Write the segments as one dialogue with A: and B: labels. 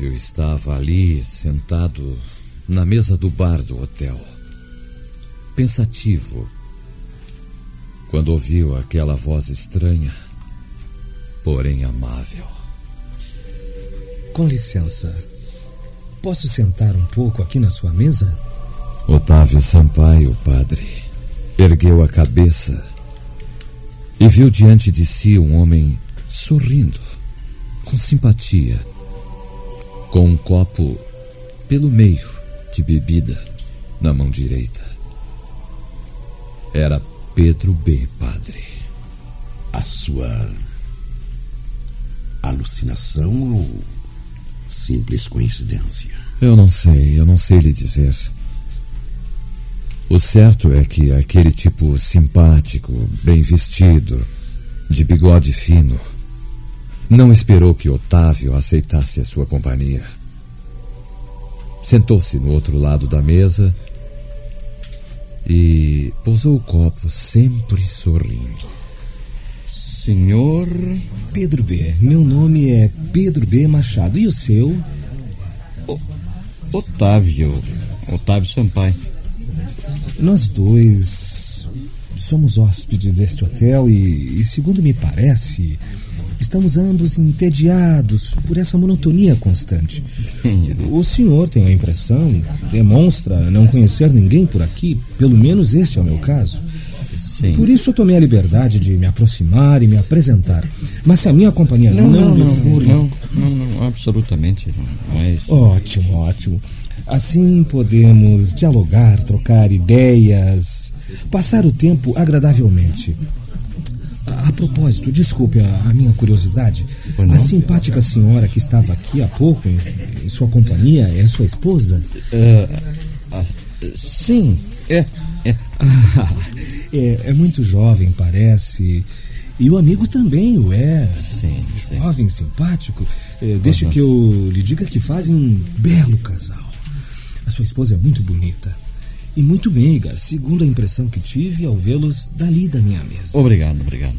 A: Otávio estava ali, sentado na mesa do bar do hotel, pensativo, quando ouviu aquela voz estranha, porém amável.
B: Com licença, posso sentar um pouco aqui na sua mesa?
A: Otávio Sampaio, padre, ergueu a cabeça e viu diante de si um homem sorrindo, com simpatia com um copo pelo meio de bebida na mão direita. Era Pedro B, padre.
C: A sua alucinação ou simples coincidência?
A: Eu não sei, eu não sei lhe dizer. O certo é que aquele tipo simpático, bem vestido, de bigode fino, não esperou que Otávio aceitasse a sua companhia. Sentou-se no outro lado da mesa e pousou o copo sempre sorrindo.
B: Senhor Pedro B. Meu nome é Pedro B. Machado. E o seu?
D: O, Otávio. Otávio Sampaio.
B: Nós dois somos hóspedes deste hotel e, e segundo me parece, Estamos ambos entediados por essa monotonia constante. O senhor tem a impressão, demonstra não conhecer ninguém por aqui, pelo menos este é o meu caso. Sim. Por isso eu tomei a liberdade de me aproximar e me apresentar. Mas se a minha companhia não, não, não, for...
D: não, não, não, absolutamente não. É
B: ótimo, ótimo. Assim podemos dialogar, trocar ideias, passar o tempo agradavelmente. A propósito, desculpe a, a minha curiosidade. A simpática senhora que estava aqui há pouco, em, em sua companhia, é sua esposa?
D: Uh, uh, sim, é. É.
B: Ah, é. é. muito jovem, parece. E o amigo também o é.
D: Sim,
B: jovem, sim. simpático. É, deixe uhum. que eu lhe diga que fazem um belo casal. A sua esposa é muito bonita e muito meiga, segundo a impressão que tive ao vê-los dali da minha mesa.
D: Obrigado, obrigado.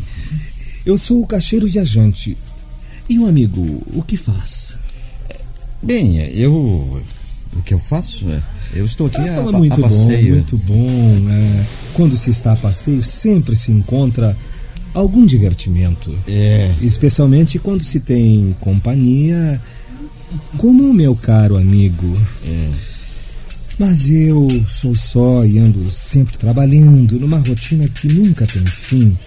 B: Eu sou o caixeiro viajante. E o amigo, o que faz?
D: Bem, eu. O que eu faço? É, eu estou aqui ah, a,
B: muito
D: a passeio.
B: Bom, muito bom. É, quando se está a passeio, sempre se encontra algum divertimento.
D: É.
B: Especialmente quando se tem companhia, como o meu caro amigo.
D: É.
B: Mas eu sou só e ando sempre trabalhando numa rotina que nunca tem fim.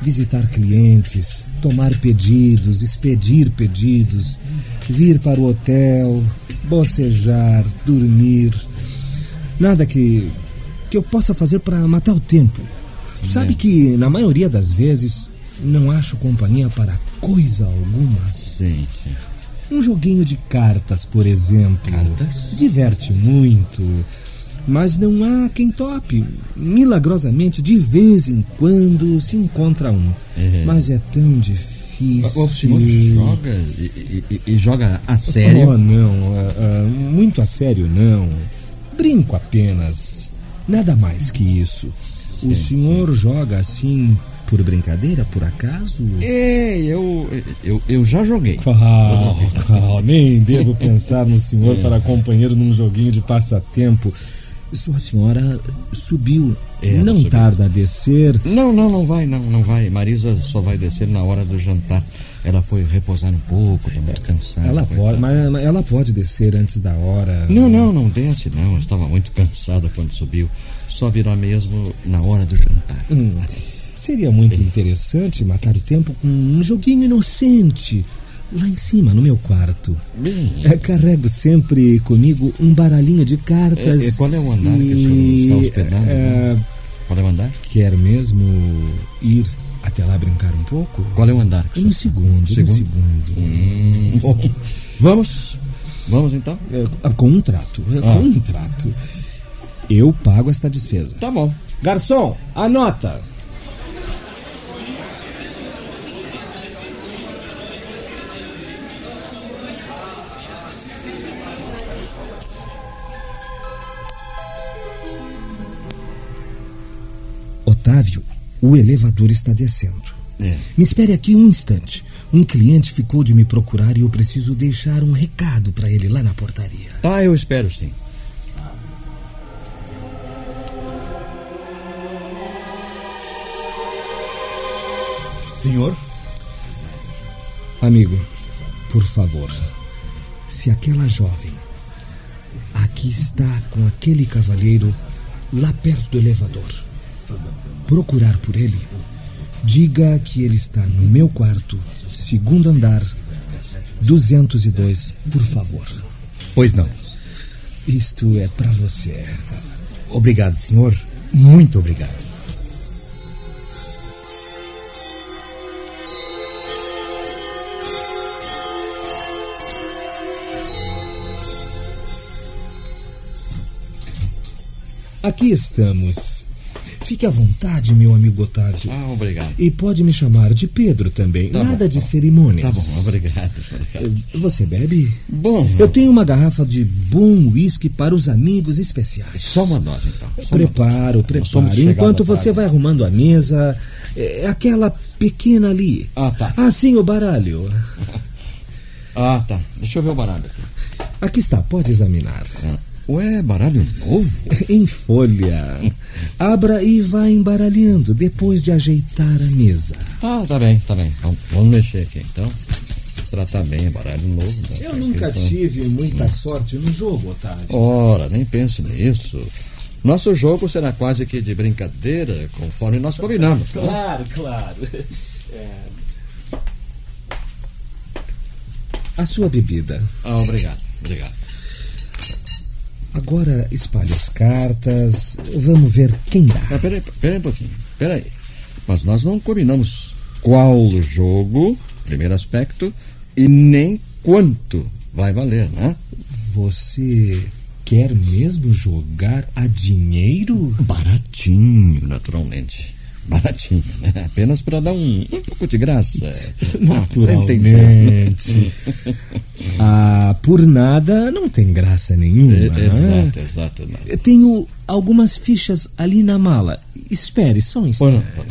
B: Visitar clientes, tomar pedidos, expedir pedidos, vir para o hotel, bocejar, dormir. Nada que, que eu possa fazer para matar o tempo. Sabe que, na maioria das vezes, não acho companhia para coisa alguma.
D: Sim, sim.
B: Um joguinho de cartas, por exemplo.
D: Cartas?
B: Diverte muito. Mas não há quem tope. Milagrosamente, de vez em quando se encontra um.
D: É.
B: Mas é tão difícil.
D: O senhor joga e, e, e joga a sério?
B: Oh, não. Uh, uh, muito a sério, não. Brinco apenas. Nada mais que isso. Sim, o senhor sim. joga assim por brincadeira, por acaso?
D: É, eu, eu, eu já joguei.
B: Ah, ah, nem devo pensar no senhor é. para companheiro num joguinho de passatempo. Sua senhora subiu. É, não subiu. tarda a descer.
D: Não, não, não vai, não, não vai. Marisa só vai descer na hora do jantar. Ela foi repousar um pouco, está muito cansada.
B: Ela pode, mas ela pode descer antes da hora.
D: Não, não, não desce, não. Eu estava muito cansada quando subiu. Só virá mesmo na hora do jantar.
B: Hum. Seria muito interessante matar o tempo com um joguinho inocente. Lá em cima, no meu quarto.
D: Bem.
B: É, carrego sempre comigo um baralhinho de cartas.
D: É, é, qual é o andar que o senhor está hospedando?
B: é,
D: Qual é o andar?
B: quer mesmo ir até lá brincar um pouco?
D: Qual é o andar? que o
B: No
D: senhor-
B: segundo,
D: Segundo?
B: segundo.
D: Hum, bom, vamos. Vamos então?
B: É, com um trato, é,
D: Ah.
B: com um trato. Eu pago esta despesa.
D: Tá bom.
B: Garçom, anota. Otávio, o elevador está descendo.
D: É.
B: Me espere aqui um instante. Um cliente ficou de me procurar e eu preciso deixar um recado para ele lá na portaria.
D: Ah, eu espero sim.
C: Senhor?
B: Amigo, por favor, se aquela jovem aqui está com aquele cavalheiro lá perto do elevador, procurar por ele, diga que ele está no meu quarto, segundo andar, 202, por favor.
C: Pois não.
B: Isto é para você.
C: Obrigado, senhor. Muito obrigado.
B: Aqui estamos. Fique à vontade, meu amigo Otávio.
D: Ah, obrigado.
B: E pode me chamar de Pedro também.
D: Tá bom,
B: Nada de
D: tá bom.
B: cerimônias.
D: Tá bom, obrigado. obrigado.
B: Você bebe?
D: Bom,
B: Eu tenho uma garrafa de bom uísque para os amigos especiais.
D: só uma dose então. Só
B: Preparo, preparo. Enquanto você vai arrumando a mesa, é aquela pequena ali.
D: Ah, tá.
B: Ah, sim, o baralho.
D: Ah, tá. Deixa eu ver o baralho aqui.
B: Aqui está, pode examinar.
D: Ah, Ué, baralho novo?
B: Em folha. Abra e vá embaralhando depois de ajeitar a mesa.
D: Ah, tá bem, tá bem. Vamos, vamos mexer aqui então. Tratar bem, baralho novo. né?
B: Eu nunca
D: então.
B: tive muita sorte no jogo, Otávio.
D: Ora, nem pense nisso. Nosso jogo será quase que de brincadeira, conforme nós combinamos. tá?
B: Claro, claro. É. A sua bebida.
D: Ah, obrigado, obrigado.
B: Agora espalhe as cartas. Vamos ver quem dá.
D: Ah, peraí, peraí um pouquinho. Peraí. Mas nós não combinamos qual jogo, primeiro aspecto, e nem quanto vai valer, né?
B: Você quer mesmo jogar a dinheiro?
D: Baratinho, naturalmente. Baratinho, né? Apenas para dar um, um pouco de graça. Ah.
B: Naturalmente. ah, por nada não tem graça nenhuma.
D: É,
B: né?
D: exato, exato. Não.
B: Eu Tenho algumas fichas ali na mala. Espere só um instante.
D: põe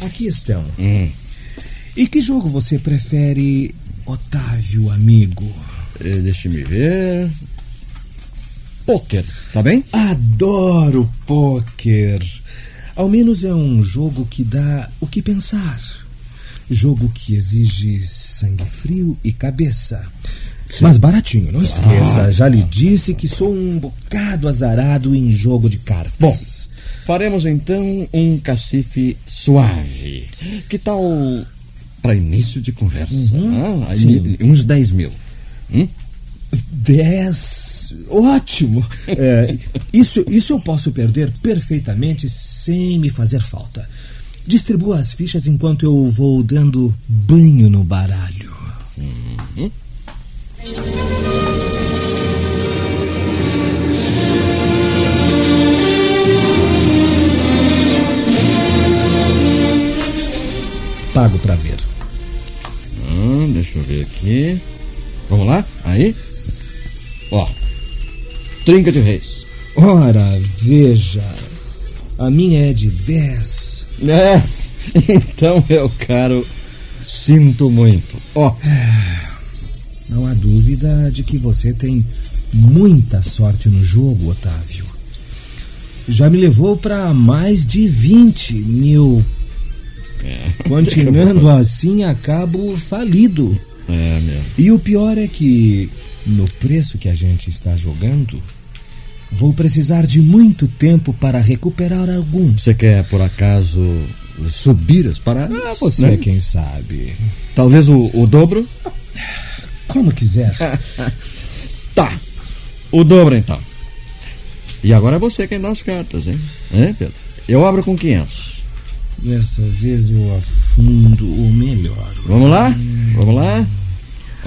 D: não.
B: Aqui estão.
D: Hum.
B: E que jogo você prefere, Otávio, amigo?
D: Eh, Deixa-me ver. Pôquer, tá bem?
B: Adoro pôquer. Ao menos é um jogo que dá o que pensar. Jogo que exige sangue frio e cabeça. Mas baratinho, não esqueça. Já lhe disse que sou um bocado azarado em jogo de cartas.
D: Bom, faremos então um cacife suave. Que tal para início de conversa? Ah, aí,
B: sim.
D: uns 10 mil. Hum?
B: Dez. Ótimo! É, isso, isso eu posso perder perfeitamente sem me fazer falta. Distribua as fichas enquanto eu vou dando banho no baralho. Pago pra ver.
D: Hum, deixa eu ver aqui. Vamos lá? Aí. Trinca de reis.
B: Ora, veja. A minha é de dez.
D: É. Então, meu caro, sinto muito. Ó.
B: Não há dúvida de que você tem muita sorte no jogo, Otávio. Já me levou para mais de 20 mil. Continuando assim, acabo falido.
D: É, meu.
B: E o pior é que, no preço que a gente está jogando, Vou precisar de muito tempo para recuperar alguns.
D: Você quer, por acaso, subir as paradas?
B: Ah, você, né? quem sabe.
D: Talvez o, o dobro?
B: Como quiser.
D: tá. O dobro, então. E agora é você quem dá as cartas, hein? Hein, Pedro? Eu abro com 500.
B: Dessa vez eu afundo o melhor.
D: Vamos lá? Vamos lá?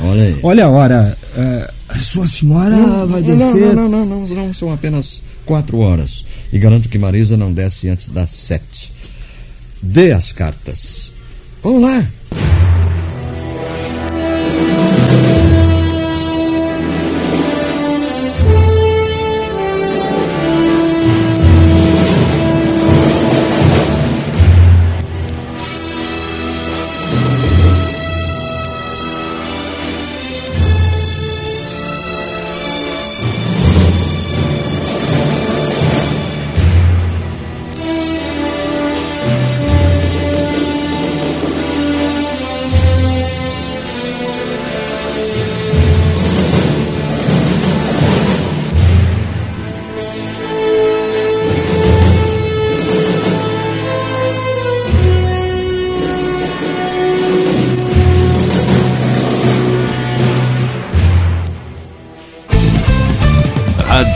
D: Olha aí.
B: Olha a hora. Uh, sua senhora não, vai descer.
D: Não, não, não, não, não, são apenas quatro horas. E garanto que Marisa não desce antes das sete. Dê as cartas. Vamos lá.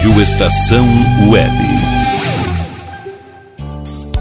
E: Rádio Estação Web.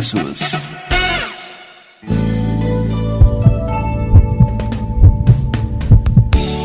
F: preços.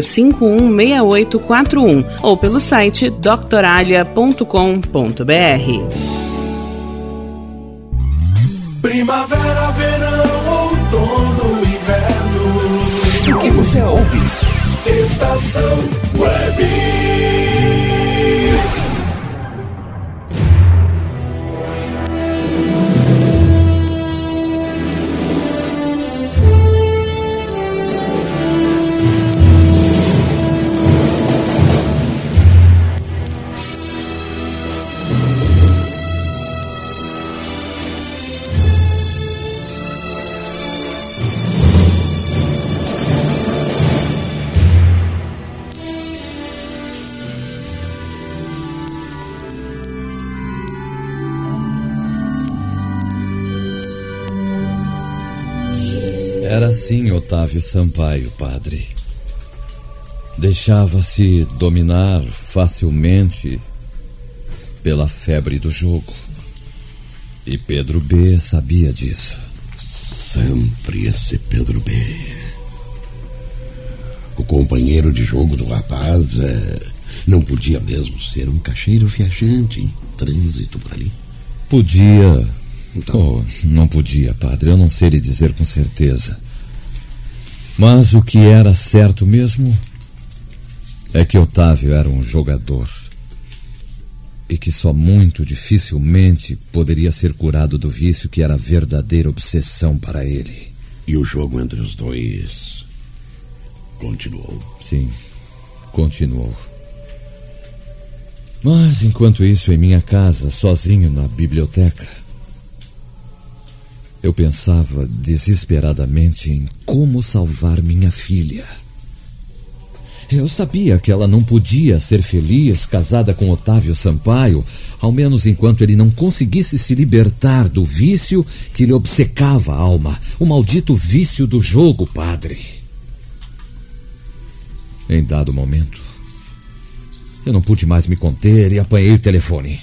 G: 51993516841 ou pelo site doctoralha.com.br.
H: Primavera, verão, outono, inverno.
F: O que você ouve?
H: Estação Web.
A: Assim Otávio Sampaio, padre. Deixava-se dominar facilmente pela febre do jogo. E Pedro B sabia disso.
I: Sempre esse Pedro B. O companheiro de jogo do rapaz é, não podia mesmo ser um caixeiro viajante em trânsito por ali.
A: Podia. Oh, não podia, padre. Eu não sei lhe dizer com certeza. Mas o que era certo mesmo é que Otávio era um jogador. E que só muito dificilmente poderia ser curado do vício que era verdadeira obsessão para ele.
I: E o jogo entre os dois continuou.
A: Sim, continuou. Mas enquanto isso, em minha casa, sozinho na biblioteca, eu pensava desesperadamente em como salvar minha filha. Eu sabia que ela não podia ser feliz casada com Otávio Sampaio, ao menos enquanto ele não conseguisse se libertar do vício que lhe obcecava a alma, o maldito vício do jogo, padre. Em dado momento, eu não pude mais me conter e apanhei o telefone.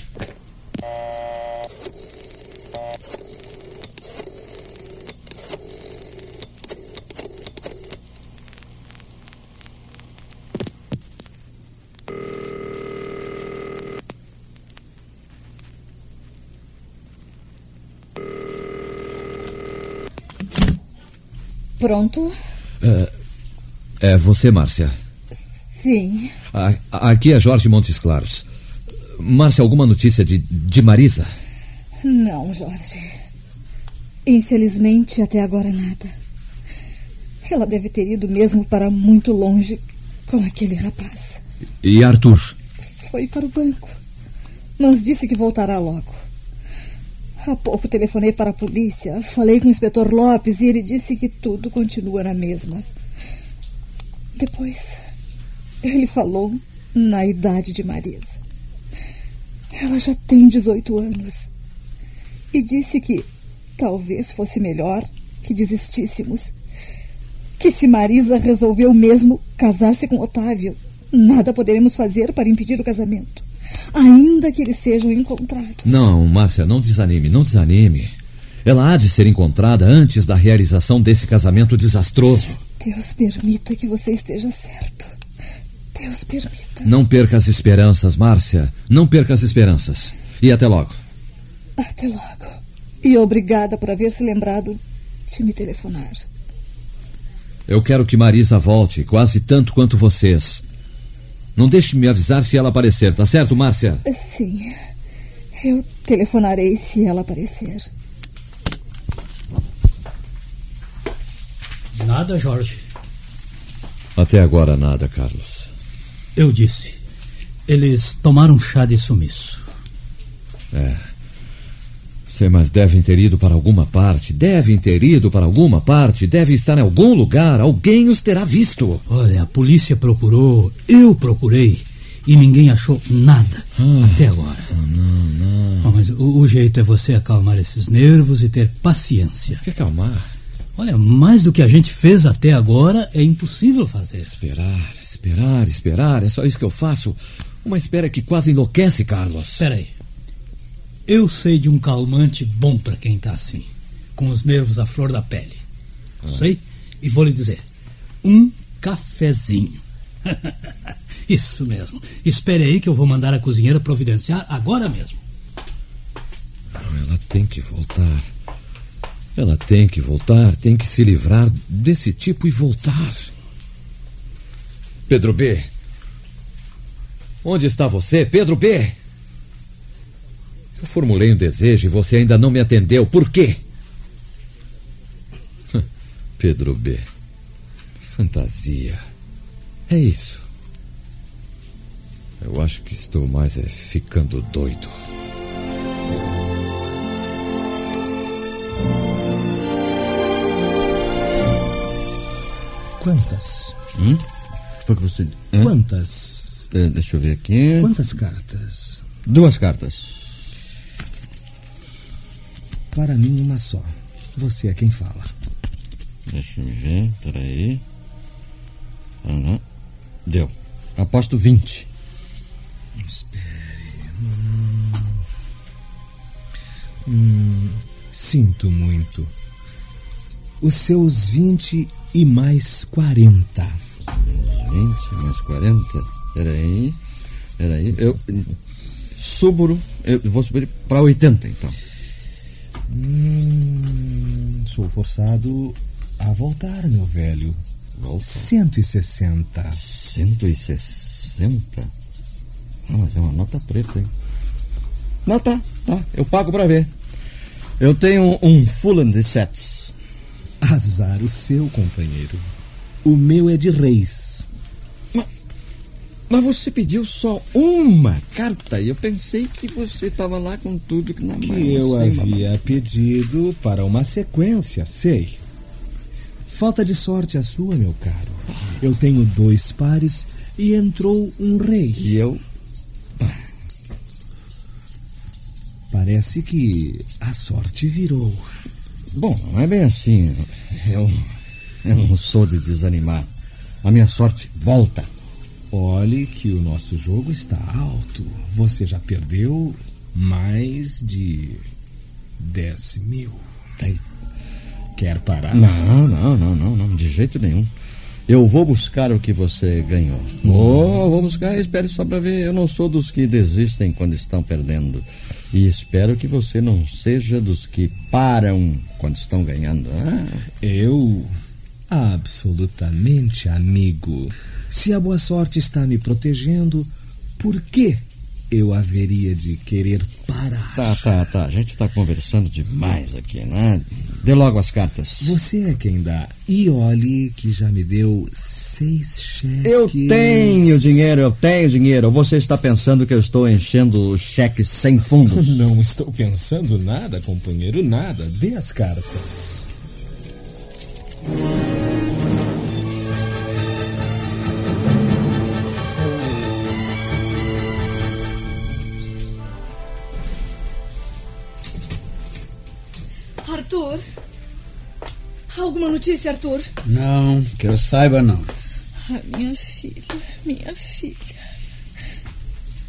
J: Pronto?
A: É, é você, Márcia?
J: Sim.
A: A- aqui é Jorge Montes Claros. Márcia, alguma notícia de, de Marisa?
J: Não, Jorge. Infelizmente, até agora nada. Ela deve ter ido mesmo para muito longe com aquele rapaz.
A: E Arthur?
J: Foi para o banco. Mas disse que voltará logo. Há pouco telefonei para a polícia, falei com o inspetor Lopes e ele disse que tudo continua na mesma. Depois, ele falou na idade de Marisa. Ela já tem 18 anos. E disse que talvez fosse melhor que desistíssemos. Que se Marisa resolveu mesmo casar-se com Otávio, nada poderemos fazer para impedir o casamento. Ainda que eles sejam encontrados.
A: Não, Márcia, não desanime, não desanime. Ela há de ser encontrada antes da realização desse casamento desastroso.
J: Deus permita que você esteja certo. Deus permita.
A: Não perca as esperanças, Márcia. Não perca as esperanças. E até logo.
J: Até logo. E obrigada por haver se lembrado de me telefonar.
A: Eu quero que Marisa volte quase tanto quanto vocês. Não deixe de me avisar se ela aparecer, tá certo, Márcia?
J: Sim. Eu telefonarei se ela aparecer.
K: Nada, Jorge.
A: Até agora nada, Carlos.
K: Eu disse. Eles tomaram chá de sumiço.
A: É. Sei, mas devem ter ido para alguma parte. Devem ter ido para alguma parte. Devem estar em algum lugar. Alguém os terá visto.
K: Olha, a polícia procurou, eu procurei e ninguém achou nada
A: Ah.
K: até agora.
A: Não, não.
K: Bom, mas o, o jeito é você acalmar esses nervos e ter paciência.
A: Que acalmar?
K: Olha, mais do que a gente fez até agora é impossível fazer.
A: Esperar, esperar, esperar. É só isso que eu faço. Uma espera que quase enlouquece, Carlos.
K: Espera aí. Eu sei de um calmante bom para quem tá assim, com os nervos à flor da pele. Sei e vou lhe dizer: um cafezinho. Isso mesmo. Espere aí que eu vou mandar a cozinheira providenciar agora mesmo.
A: Ela tem que voltar. Ela tem que voltar, tem que se livrar desse tipo e voltar. Pedro B. Onde está você, Pedro B? Eu formulei um desejo e você ainda não me atendeu. Por quê? Pedro B. Fantasia. É isso. Eu acho que estou mais é ficando doido.
B: Quantas?
D: Hum? Foi que você. Hã?
B: Quantas?
D: Eh, deixa eu ver aqui.
B: Quantas cartas?
D: Duas cartas.
B: Para mim, uma só. Você é quem fala.
D: Deixa eu ver, peraí. Não. Deu. Aposto 20.
B: Espere. Hum. Hum, sinto muito. Os seus 20 e mais 40.
D: 20 mais 40. Peraí. Peraí. Eu. Subo. Eu vou subir para 80, então.
B: Hum, sou forçado a voltar, meu velho.
D: Volta.
B: 160.
D: 160? Ah, mas é uma nota preta, hein? Não, tá, tá. Eu pago pra ver. Eu tenho um Fulham de sets.
B: Azar o seu, companheiro. O meu é de reis.
D: Mas você pediu só uma carta e eu pensei que você estava lá com tudo que na
B: Que
D: mão.
B: eu
D: Sei,
B: havia pedido para uma sequência, sei. Falta de sorte a sua, meu caro. Eu tenho dois pares e entrou um rei.
D: E eu.
B: Parece que a sorte virou.
D: Bom, não é bem assim. Eu, eu não sou de desanimar. A minha sorte volta.
B: Olhe que o nosso jogo está alto. Você já perdeu mais de 10 mil.
D: Aí.
B: Quer parar?
D: Não, não, não, não, não, de jeito nenhum. Eu vou buscar o que você ganhou. Vou, vou buscar, espere só pra ver. Eu não sou dos que desistem quando estão perdendo. E espero que você não seja dos que param quando estão ganhando. Ah,
B: Eu, absolutamente amigo. Se a boa sorte está me protegendo, por que eu haveria de querer parar?
D: tá, tá, tá. A gente tá conversando demais aqui, né? Dê logo as cartas.
B: Você é quem dá. E olhe que já me deu seis cheques.
D: Eu tenho dinheiro, eu tenho dinheiro. Você está pensando que eu estou enchendo cheques sem fundos?
B: Não estou pensando nada, companheiro, nada. Dê as cartas.
J: Arthur? Alguma notícia, Arthur?
L: Não, que eu saiba não.
J: Ah, minha filha, minha filha.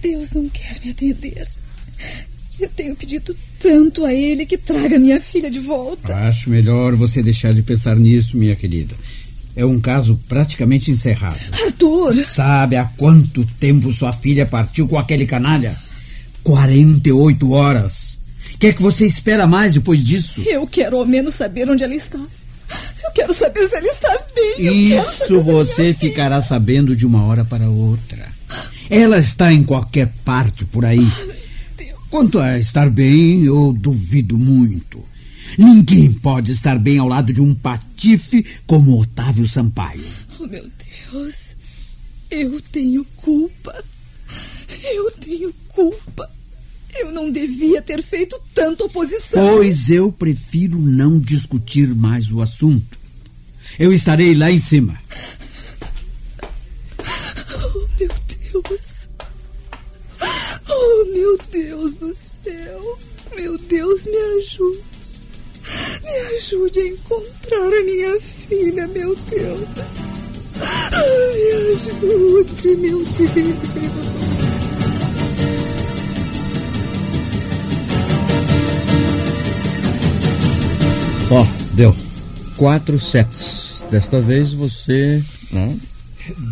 J: Deus não quer me atender. Eu tenho pedido tanto a ele que traga minha filha de volta.
L: Acho melhor você deixar de pensar nisso, minha querida. É um caso praticamente encerrado.
J: Arthur!
L: Sabe há quanto tempo sua filha partiu com aquele canalha? 48 horas. Quer que você espera mais depois disso?
J: Eu quero ao menos saber onde ela está. Eu quero saber se ela está bem.
L: Isso você ficará sabendo de uma hora para outra. Ela está em qualquer parte por aí. Quanto a estar bem, eu duvido muito. Ninguém pode estar bem ao lado de um patife como Otávio Sampaio.
J: Oh, meu Deus. Eu tenho culpa. Eu tenho culpa. Eu não devia ter feito tanta oposição.
L: Pois eu prefiro não discutir mais o assunto. Eu estarei lá em cima.
J: Oh, meu Deus do céu. Meu Deus, me ajude. Me ajude a encontrar a minha filha, meu Deus. Me ajude, meu Deus.
D: Ó, oh, deu. Quatro sets. Desta vez você. Não?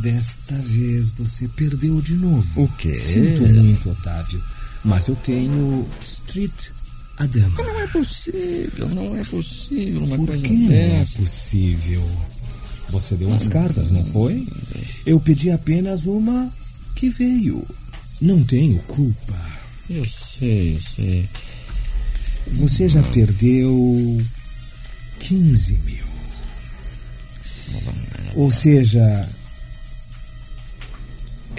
B: Desta vez você perdeu de novo.
D: O quê?
B: Sinto muito, Otávio. Mas eu tenho Street a dama.
D: Não é possível, não é possível uma
B: Por
D: coisa
B: que não é possível? Você deu as cartas, não foi? Eu pedi apenas uma que veio. Não tenho culpa.
D: Eu sei, eu sei.
B: Você já perdeu 15 mil. Ou seja,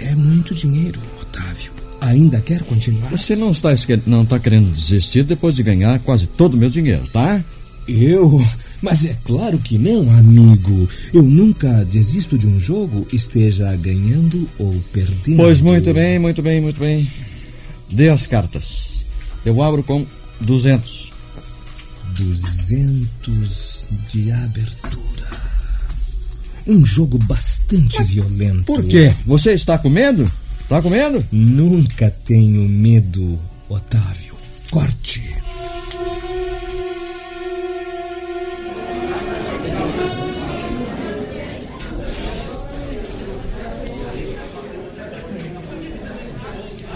B: é muito dinheiro, Otávio. Ainda quer continuar?
D: Você não está, não está querendo desistir depois de ganhar quase todo o meu dinheiro, tá?
B: Eu? Mas é claro que não, amigo. Eu nunca desisto de um jogo, esteja ganhando ou perdendo.
D: Pois muito bem, muito bem, muito bem. Dê as cartas. Eu abro com 200.
B: 200 de abertura. Um jogo bastante violento.
D: Por quê? Você está com medo? Está com medo?
B: Nunca tenho medo, Otávio. Corte.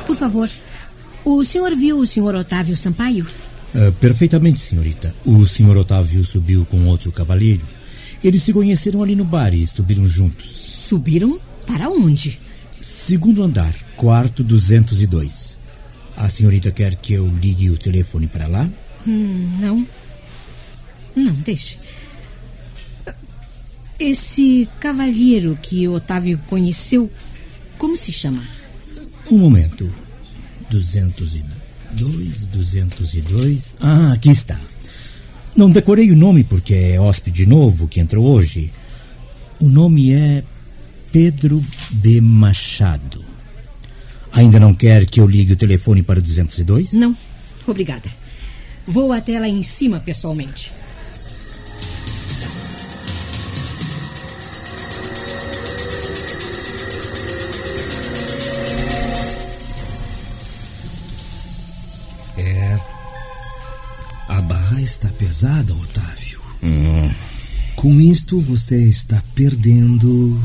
M: Por favor, o senhor viu o senhor Otávio Sampaio?
N: Ah, perfeitamente, senhorita. O senhor Otávio subiu com outro cavalheiro. Eles se conheceram ali no bar e subiram juntos.
M: Subiram para onde?
N: Segundo andar, quarto 202. A senhorita quer que eu ligue o telefone para lá?
M: Hum, não. Não, deixe. Esse cavalheiro que Otávio conheceu, como se chama?
N: Um momento. 202, 202. Ah, aqui está. Não decorei o nome porque é hóspede novo que entrou hoje. O nome é Pedro B. Machado. Ainda não quer que eu ligue o telefone para o 202?
M: Não, obrigada. Vou até lá em cima pessoalmente.
B: Está pesada, Otávio.
D: Hum.
B: Com isto, você está perdendo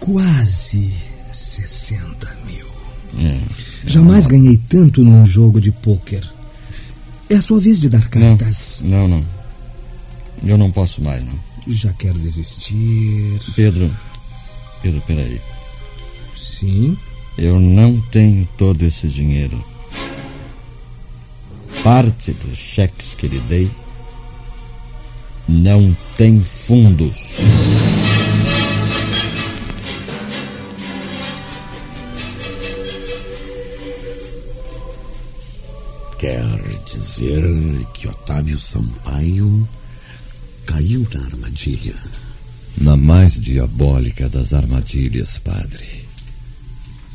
B: quase 60 mil.
D: Hum.
B: Jamais ganhei tanto num jogo de pôquer. É a sua vez de dar cartas.
D: Não, não. Eu não posso mais, não.
B: Já quer desistir?
D: Pedro. Pedro, peraí.
B: Sim?
D: Eu não tenho todo esse dinheiro. Parte dos cheques que lhe dei não tem fundos.
I: Quer dizer que Otávio Sampaio caiu na armadilha.
A: Na mais diabólica das armadilhas, padre.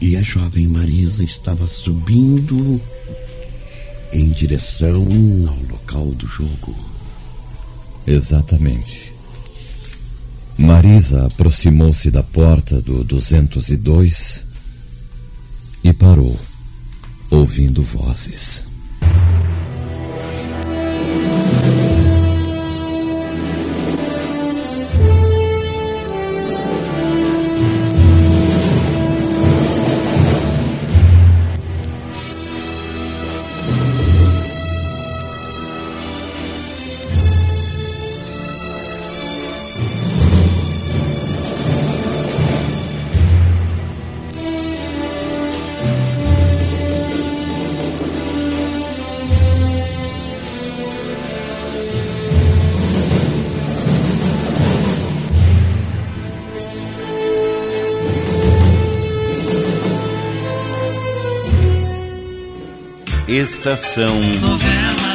I: E a jovem Marisa estava subindo em direção ao local do jogo.
A: Exatamente. Marisa aproximou-se da porta do 202 e parou, ouvindo vozes.
E: Estação Novela.